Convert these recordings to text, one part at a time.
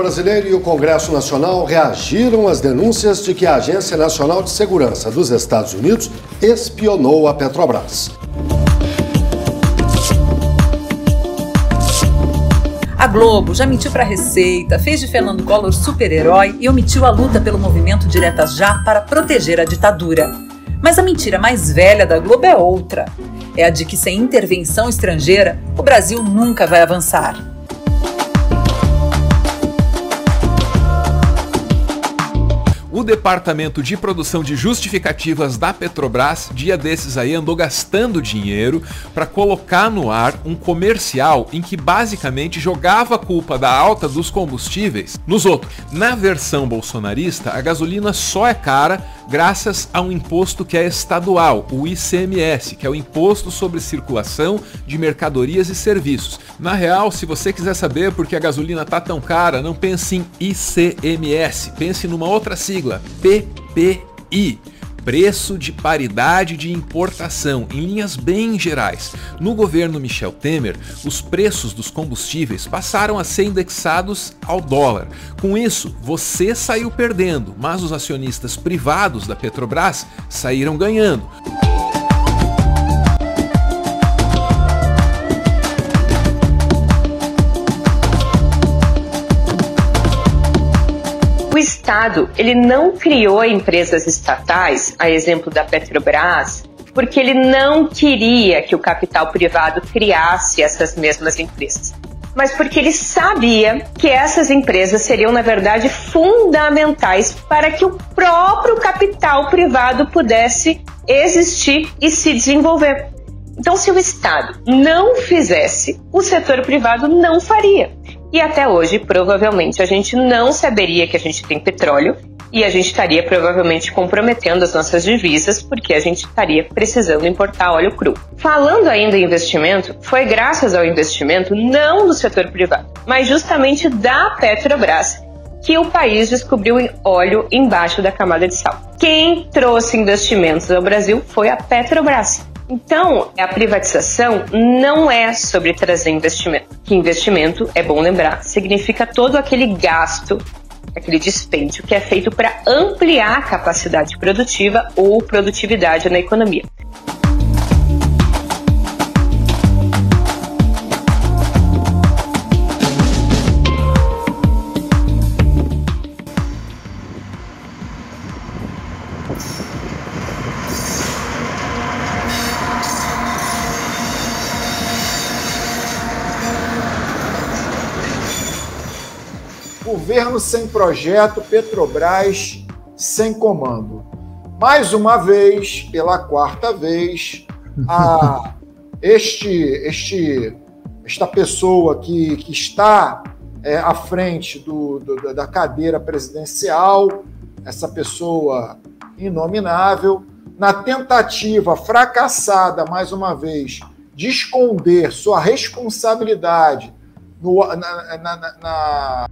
brasileiro e o Congresso Nacional reagiram às denúncias de que a Agência Nacional de Segurança dos Estados Unidos espionou a Petrobras. A Globo já mentiu para a Receita, fez de Fernando Collor super-herói e omitiu a luta pelo movimento Diretas Já para proteger a ditadura. Mas a mentira mais velha da Globo é outra. É a de que sem intervenção estrangeira, o Brasil nunca vai avançar. O departamento de produção de justificativas da Petrobras, dia desses aí, andou gastando dinheiro para colocar no ar um comercial em que basicamente jogava a culpa da alta dos combustíveis nos outros. Na versão bolsonarista, a gasolina só é cara graças a um imposto que é estadual, o ICMS, que é o Imposto sobre Circulação de Mercadorias e Serviços. Na real, se você quiser saber por que a gasolina tá tão cara, não pense em ICMS, pense numa outra sigla, PPI preço de paridade de importação, em linhas bem gerais. No governo Michel Temer, os preços dos combustíveis passaram a ser indexados ao dólar. Com isso, você saiu perdendo, mas os acionistas privados da Petrobras saíram ganhando. Estado ele não criou empresas estatais, a exemplo da Petrobras, porque ele não queria que o capital privado criasse essas mesmas empresas, mas porque ele sabia que essas empresas seriam, na verdade, fundamentais para que o próprio capital privado pudesse existir e se desenvolver. Então, se o Estado não fizesse, o setor privado não faria. E até hoje, provavelmente, a gente não saberia que a gente tem petróleo e a gente estaria provavelmente comprometendo as nossas divisas porque a gente estaria precisando importar óleo cru. Falando ainda em investimento, foi graças ao investimento não do setor privado, mas justamente da Petrobras que o país descobriu óleo embaixo da camada de sal. Quem trouxe investimentos ao Brasil foi a Petrobras. Então, a privatização não é sobre trazer investimento. Que investimento, é bom lembrar, significa todo aquele gasto, aquele dispêndio que é feito para ampliar a capacidade produtiva ou produtividade na economia. Governo sem projeto, Petrobras sem comando. Mais uma vez, pela quarta vez, a, este, este, esta pessoa que, que está é, à frente do, do, da cadeira presidencial, essa pessoa inominável, na tentativa fracassada, mais uma vez, de esconder sua responsabilidade no, na, na, na na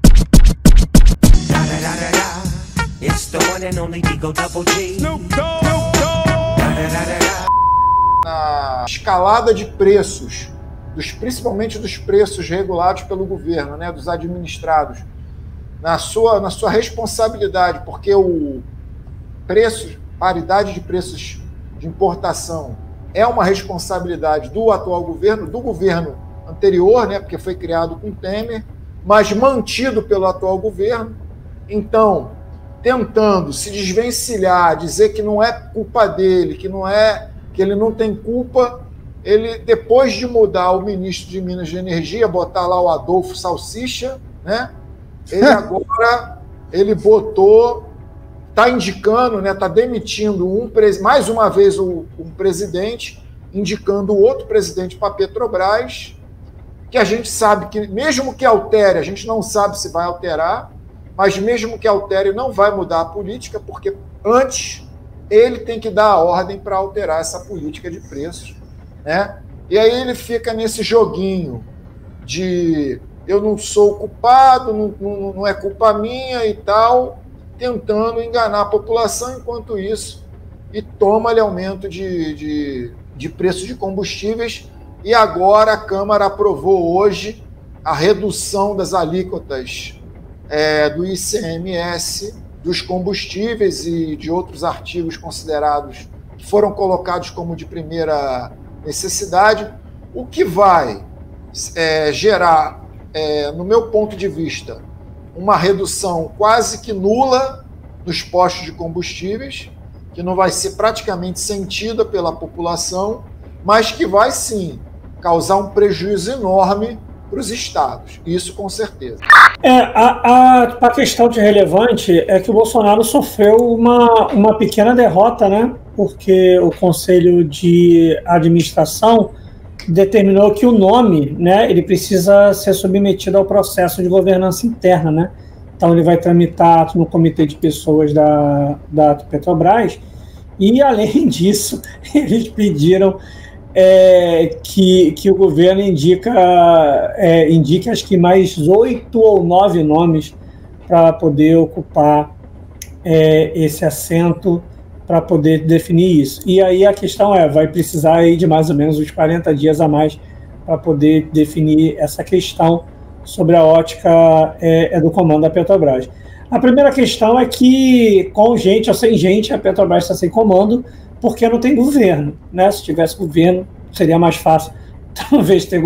escalada de preços, dos, principalmente dos preços regulados pelo governo, né, dos administrados, na sua, na sua responsabilidade, porque o preço, paridade de preços de importação é uma responsabilidade do atual governo, do governo anterior, né, porque foi criado com Temer, mas mantido pelo atual governo então, tentando se desvencilhar, dizer que não é culpa dele, que não é que ele não tem culpa, ele depois de mudar o ministro de Minas de Energia, botar lá o Adolfo Salsicha, né? Ele agora ele botou, está indicando, né? Está demitindo um mais uma vez um, um presidente, indicando outro presidente para Petrobras, que a gente sabe que mesmo que altere, a gente não sabe se vai alterar, mas mesmo que altere, não vai mudar a política, porque antes ele tem que dar a ordem para alterar essa política de preços. Né? E aí ele fica nesse joguinho de eu não sou culpado, não, não, não é culpa minha e tal, tentando enganar a população enquanto isso, e toma-lhe aumento de, de, de preço de combustíveis. E agora a Câmara aprovou hoje a redução das alíquotas é, do ICMS, dos combustíveis e de outros artigos considerados que foram colocados como de primeira necessidade, o que vai é, gerar, é, no meu ponto de vista, uma redução quase que nula nos postos de combustíveis, que não vai ser praticamente sentida pela população, mas que vai sim causar um prejuízo enorme para os estados. Isso com certeza. É, a, a, a questão de relevante é que o Bolsonaro sofreu uma, uma pequena derrota, né? Porque o Conselho de Administração determinou que o nome, né, ele precisa ser submetido ao processo de governança interna, né? Então ele vai tramitar no comitê de pessoas da, da Petrobras e além disso eles pediram é, que, que o governo indica é, indique acho que mais oito ou nove nomes para poder ocupar é, esse assento para poder definir isso. E aí a questão é, vai precisar aí de mais ou menos uns 40 dias a mais para poder definir essa questão sobre a ótica é, é, do comando da Petrobras. A primeira questão é que, com gente ou sem gente, a Petrobras está sem comando, porque não tem governo. Né? Se tivesse governo, seria mais fácil, talvez, ter,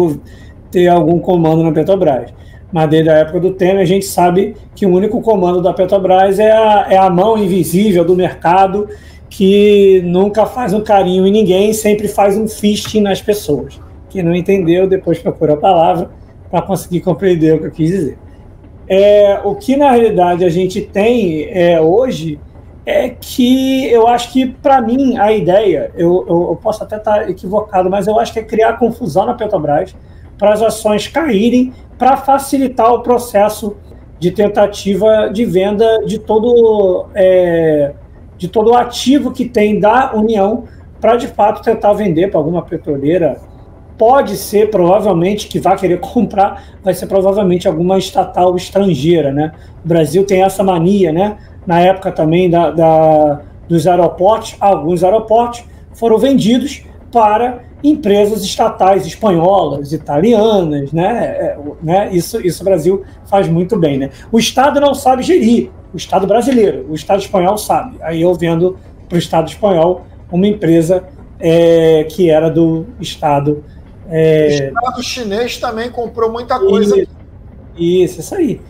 ter algum comando na Petrobras. Mas desde a época do Temer, a gente sabe que o único comando da Petrobras é a, é a mão invisível do mercado que nunca faz um carinho em ninguém, sempre faz um fisting nas pessoas. Quem não entendeu, depois procura a palavra para conseguir compreender o que eu quis dizer. É, o que na realidade a gente tem é, hoje é que eu acho que, para mim, a ideia, eu, eu, eu posso até estar equivocado, mas eu acho que é criar confusão na Petrobras para as ações caírem, para facilitar o processo de tentativa de venda de todo é, de todo o ativo que tem da União para de fato tentar vender para alguma petroleira. Pode ser, provavelmente, que vai querer comprar, vai ser provavelmente alguma estatal estrangeira, né? O Brasil tem essa mania, né? Na época também da, da dos aeroportos, alguns aeroportos foram vendidos para empresas estatais espanholas, italianas, né? É, né? Isso, isso o Brasil faz muito bem, né? O Estado não sabe gerir, o Estado brasileiro, o Estado espanhol sabe. Aí eu vendo para o Estado espanhol uma empresa é, que era do Estado. É... O Estado chinês também comprou muita coisa. Isso, isso, isso aí.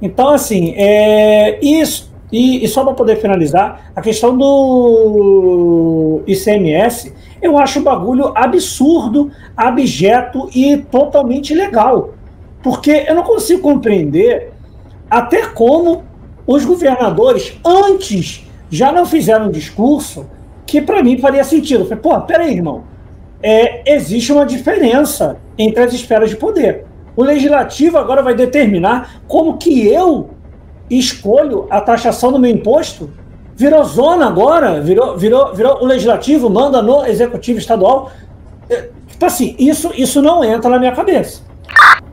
Então, assim, é, isso. E, e só para poder finalizar, a questão do ICMS, eu acho um bagulho absurdo, abjeto e totalmente ilegal. Porque eu não consigo compreender até como os governadores, antes, já não fizeram um discurso que para mim faria sentido. Eu falei, pô, peraí, irmão. É, existe uma diferença entre as esferas de poder. O legislativo agora vai determinar como que eu escolho a taxação do meu imposto. Virou zona agora, virou, virou, virou o legislativo manda no executivo estadual. É, tipo assim, isso, isso não entra na minha cabeça.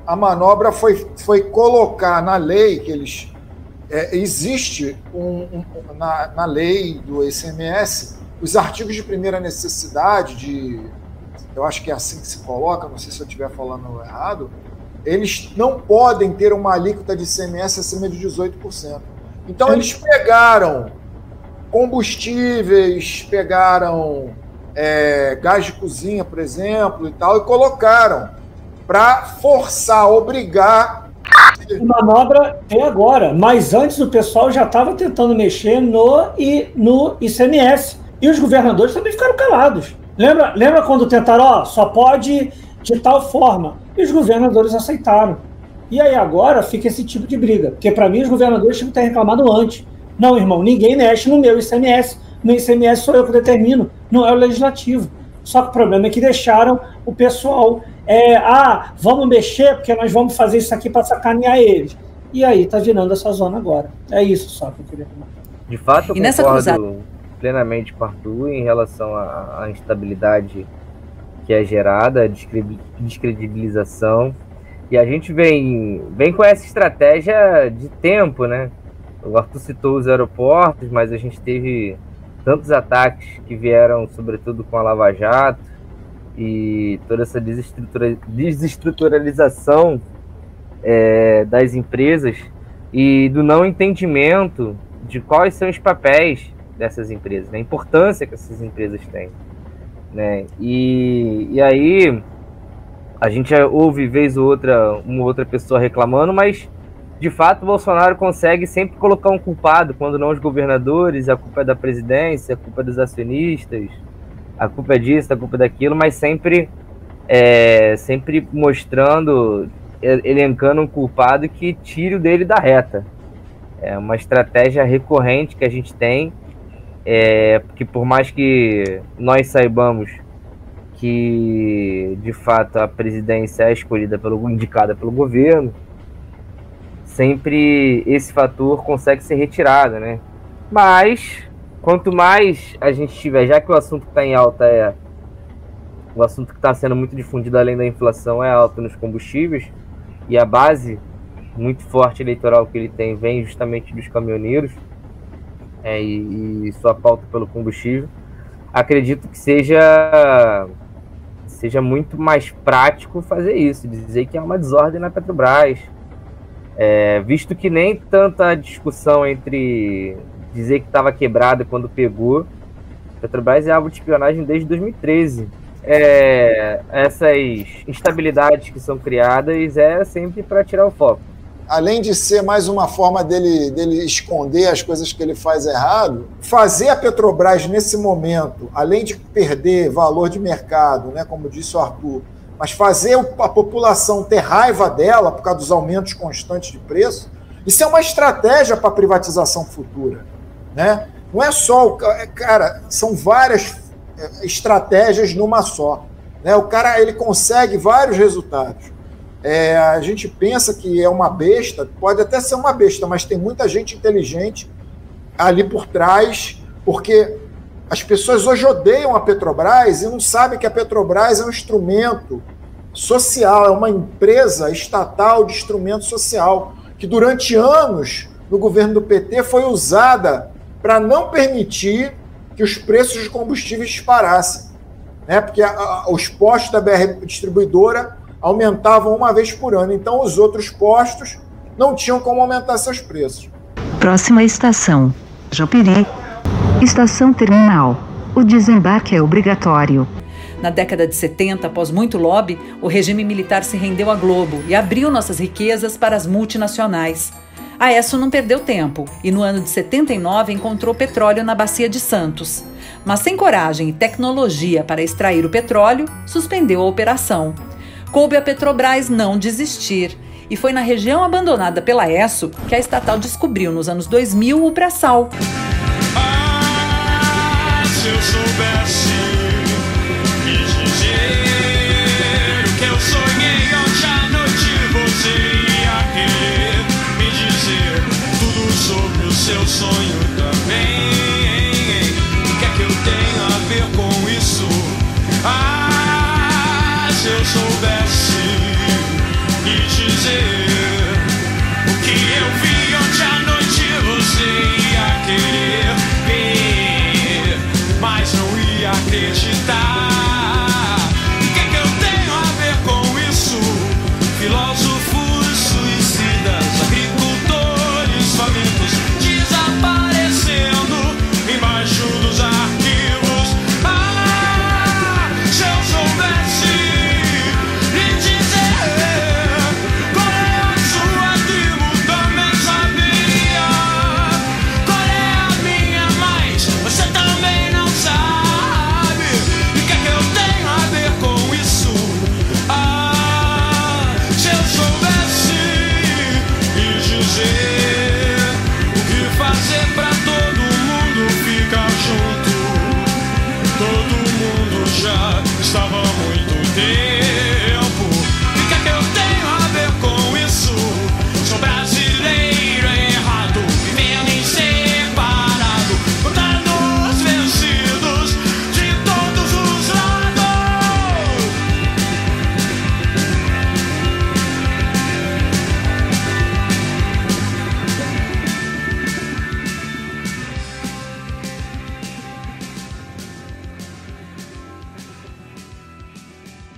A manobra foi, foi colocar na lei que eles é, existe um, um, na, na lei do ICMS os artigos de primeira necessidade, de, eu acho que é assim que se coloca, não sei se eu estiver falando errado, eles não podem ter uma alíquota de ICMS acima de 18%. Então eles pegaram combustíveis, pegaram é, gás de cozinha, por exemplo, e tal, e colocaram para forçar, obrigar manobra é agora, mas antes o pessoal já estava tentando mexer no, e, no ICMS. E os governadores também ficaram calados. Lembra, lembra quando tentaram, ó, só pode de tal forma? E os governadores aceitaram. E aí agora fica esse tipo de briga. Porque para mim os governadores tinham que ter reclamado antes. Não, irmão, ninguém mexe no meu ICMS. No ICMS sou eu que determino, não é o legislativo. Só que o problema é que deixaram o pessoal é, ah, vamos mexer porque nós vamos fazer isso aqui para sacanear eles. E aí tá virando essa zona agora. É isso só que eu queria falar. De fato, eu e concordo cruzada... plenamente com o Arthur em relação à instabilidade que é gerada, a descredibilização. E a gente vem, vem com essa estratégia de tempo, né? O Arthur citou os aeroportos, mas a gente teve tantos ataques que vieram, sobretudo com a Lava Jato, e toda essa desestrutura, desestruturalização é, das empresas e do não entendimento de quais são os papéis dessas empresas, né? a importância que essas empresas têm. Né? E, e aí a gente ouve vez ou outra uma outra pessoa reclamando, mas de fato o Bolsonaro consegue sempre colocar um culpado, quando não os governadores, a culpa é da presidência, a culpa é dos acionistas, a culpa é disso, a culpa é daquilo, mas sempre é, sempre mostrando, elencando um culpado que tire o dele da reta. É uma estratégia recorrente que a gente tem, é, que por mais que nós saibamos que de fato a presidência é escolhida pelo indicada pelo governo, sempre esse fator consegue ser retirado, né? Mas quanto mais a gente tiver, já que o assunto que está em alta é o assunto que está sendo muito difundido além da inflação é alta nos combustíveis e a base muito forte eleitoral que ele tem vem justamente dos caminhoneiros é, e, e sua pauta pelo combustível. Acredito que seja seja muito mais prático fazer isso, dizer que há uma desordem na Petrobras, é, visto que nem tanta discussão entre dizer que estava quebrada quando pegou. Petrobras é alvo de espionagem desde 2013 é, essas instabilidades que são criadas é sempre para tirar o foco. Além de ser mais uma forma dele, dele esconder as coisas que ele faz errado, fazer a Petrobras nesse momento, além de perder valor de mercado, né, como disse o Arthur, mas fazer a população ter raiva dela por causa dos aumentos constantes de preço, isso é uma estratégia para privatização futura. Né? Não é só o. Cara, são várias estratégias numa só. Né? O cara ele consegue vários resultados. É, a gente pensa que é uma besta, pode até ser uma besta, mas tem muita gente inteligente ali por trás, porque as pessoas hoje odeiam a Petrobras e não sabem que a Petrobras é um instrumento social, é uma empresa estatal de instrumento social, que durante anos no governo do PT foi usada para não permitir que os preços de combustíveis disparassem. Né? Porque a, a, os postos da BR distribuidora aumentavam uma vez por ano. Então, os outros postos não tinham como aumentar seus preços. Próxima estação: Jopiri. Estação terminal. O desembarque é obrigatório. Na década de 70, após muito lobby, o regime militar se rendeu à Globo e abriu nossas riquezas para as multinacionais. A ESSO não perdeu tempo e no ano de 79 encontrou petróleo na Bacia de Santos. Mas sem coragem e tecnologia para extrair o petróleo, suspendeu a operação coube a Petrobras não desistir. E foi na região abandonada pela ESSO que a estatal descobriu nos anos 2000 o braçal. Ah, se eu soubesse me dizer que eu sonhei à noite, você ia querer me dizer tudo sobre o seu sonho também. O que é que eu tenho a ver com isso? Ah, se eu soubesse.